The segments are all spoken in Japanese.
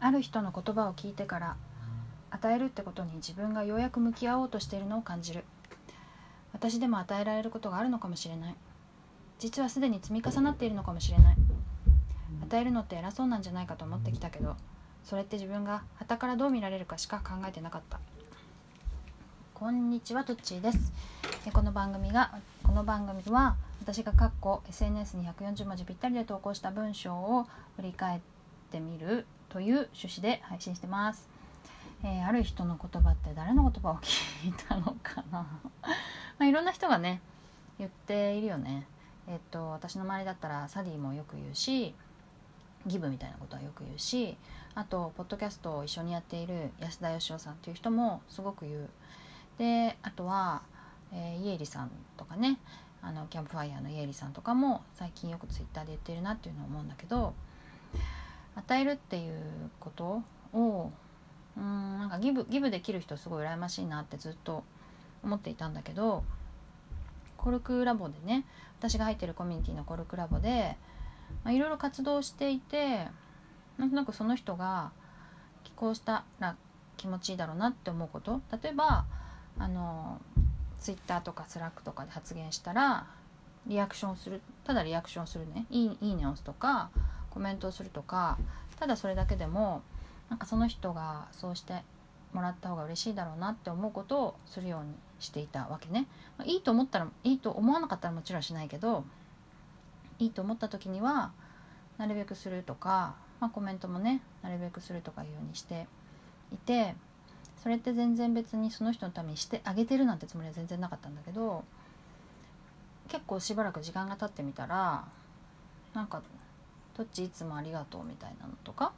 ある人の言葉を聞いてから与えるってことに自分がようやく向き合おうとしているのを感じる。私でも与えられることがあるのかもしれない。実はすでに積み重なっているのかもしれない。与えるのって偉そうなんじゃないかと思ってきたけどそれって自分が傍からどう見られるかしか考えてなかった。こんにちはトッチーです。この番組がこの番組は私が括弧 SNS に140文字ぴったりで投稿した文章を振り返ってみるという趣旨で配信してます、えー、ある人の言葉って誰の言葉を聞いたのかな。まあ、いろんな人がね言っているよね。えっと私の周りだったらサディもよく言うしギブみたいなことはよく言うしあとポッドキャストを一緒にやっている安田義雄さんっていう人もすごく言う。であとは、えー、イエリさんとかねあのキャンプファイヤーのイエリさんとかも最近よくツイッターで言ってるなっていうのを思うんだけど与えるっていうことをうんなんかギブギブできる人すごい羨ましいなってずっと思っていたんだけどコルクラボでね私が入ってるコミュニティのコルクラボでいろいろ活動していてなんとなくその人がこうしたら気持ちいいだろうなって思うこと。例えばあのツイッターとかスラックとかで発言したらリアクションするただリアクションするね。いいいいねを押すとかコメントをするとかただそれだけでもなんかその人がそうしてもらった方が嬉しいだろうなって思うことをするようにしていたわけね、まあ、いいと思ったらいいと思わなかったらもちろんしないけどいいと思った時にはなるべくするとか、まあ、コメントもねなるべくするとかいうようにしていてそれって全然別にその人のためにしてあげてるなんてつもりは全然なかったんだけど結構しばらく時間が経ってみたらなんか「どっちいつもありがとう」みたいなのとか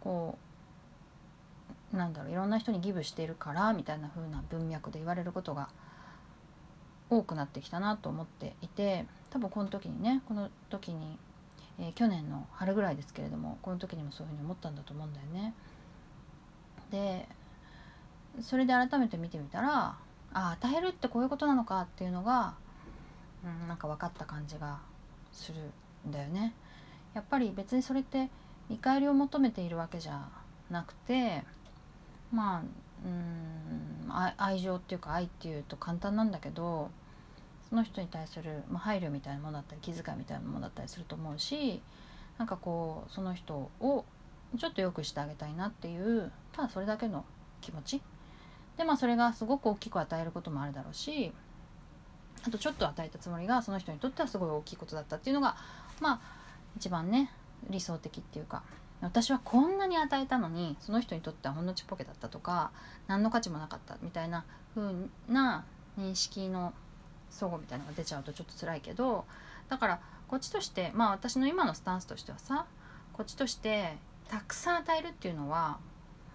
こうなんだろういろんな人にギブしてるからみたいな風な文脈で言われることが多くなってきたなと思っていて多分この時にねこの時に、えー、去年の春ぐらいですけれどもこの時にもそういうふうに思ったんだと思うんだよね。でそれで改めて見てみたらあ与えるってこういうことなのかっていうのが、うん、なんか分かった感じがするんだよね。やっぱり別にそれって見返りを求めているわけじゃなくてまあうん愛情っていうか愛っていうと簡単なんだけどその人に対する、まあ、配慮みたいなものだったり気遣いみたいなものだったりすると思うしなんかこうその人をちょっと良くしてあげたいなっていうただそれだけの気持ち。でまあそれがすごく大きく与えることもあるだろうしあとちょっと与えたつもりがその人にとってはすごい大きいことだったっていうのがまあ一番ね理想的っていうか私はこんなに与えたのにその人にとってはほんのちっぽけだったとか何の価値もなかったみたいな風な認識の相互みたいなのが出ちゃうとちょっと辛いけどだからこっちとしてまあ私の今のスタンスとしてはさこっちとしてたくさん与えるっていうのは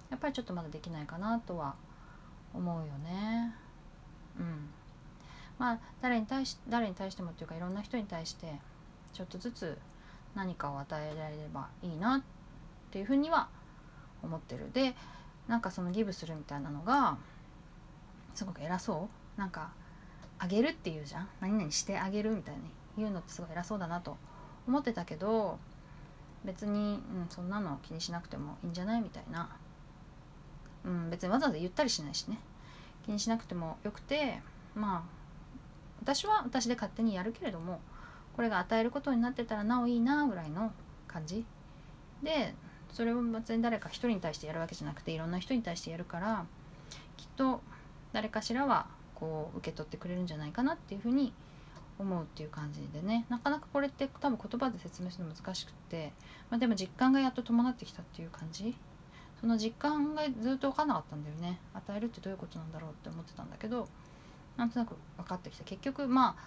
やっぱりちょっとまだできないかなとは思うよね。うん、まあ誰に対し誰に対してもっていうかいろんな人に対してちょっとずつ何かを与えられればいいなっていうふうには思ってる。でなんかそのギブするみたいなのがすごく偉そう。なんかあげるっていうじゃん。何々してあげるみたいに言うのってすごい偉そうだなと思ってたけど別に、うん、そんなの気にしなくてもいいんじゃないみたいな、うん、別にわざわざ言ったりしないしね。気にしなくてもよくてまあ私は私で勝手にやるけれどもこれが与えることになってたらなおいいなぐらいの感じ。でそれを別に誰か一人に対してやるわけじゃなくていろんな人に対してやるからきっと誰かしらはこう受け取ってくれるんじゃないかなっていうふうに思うっていう感じでね。なかなかこれって多分言葉で説明するの難しくて、まあ、でも実感がやっと伴ってきたっていう感じ。その実感がずっと分かんなかったんだよね。与えるってどういうことなんだろうって思ってたんだけどなんとなく分かってきた。結局ま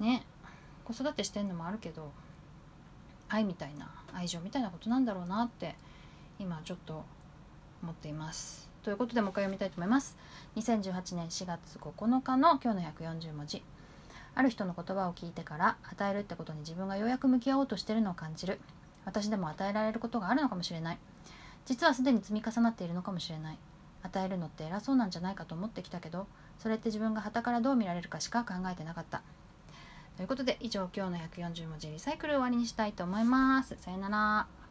あね子育てしてんのもあるけど愛みたいな愛情みたいなことなんだろうなって今ちょっと思っています。ということでもう一回読みたいと思います。2018年4月9日の今日の140文字。ある人の言葉を聞いてから与えるってことに自分がようやく向き合おうとしてるのを感じる。私でも与えられることがあるのかもしれない。実はすでに積み重なっているのかもしれない。与えるのって偉そうなんじゃないかと思ってきたけど、それって自分が旗からどう見られるかしか考えてなかった。ということで以上今日の140文字リサイクル終わりにしたいと思います。さよなら。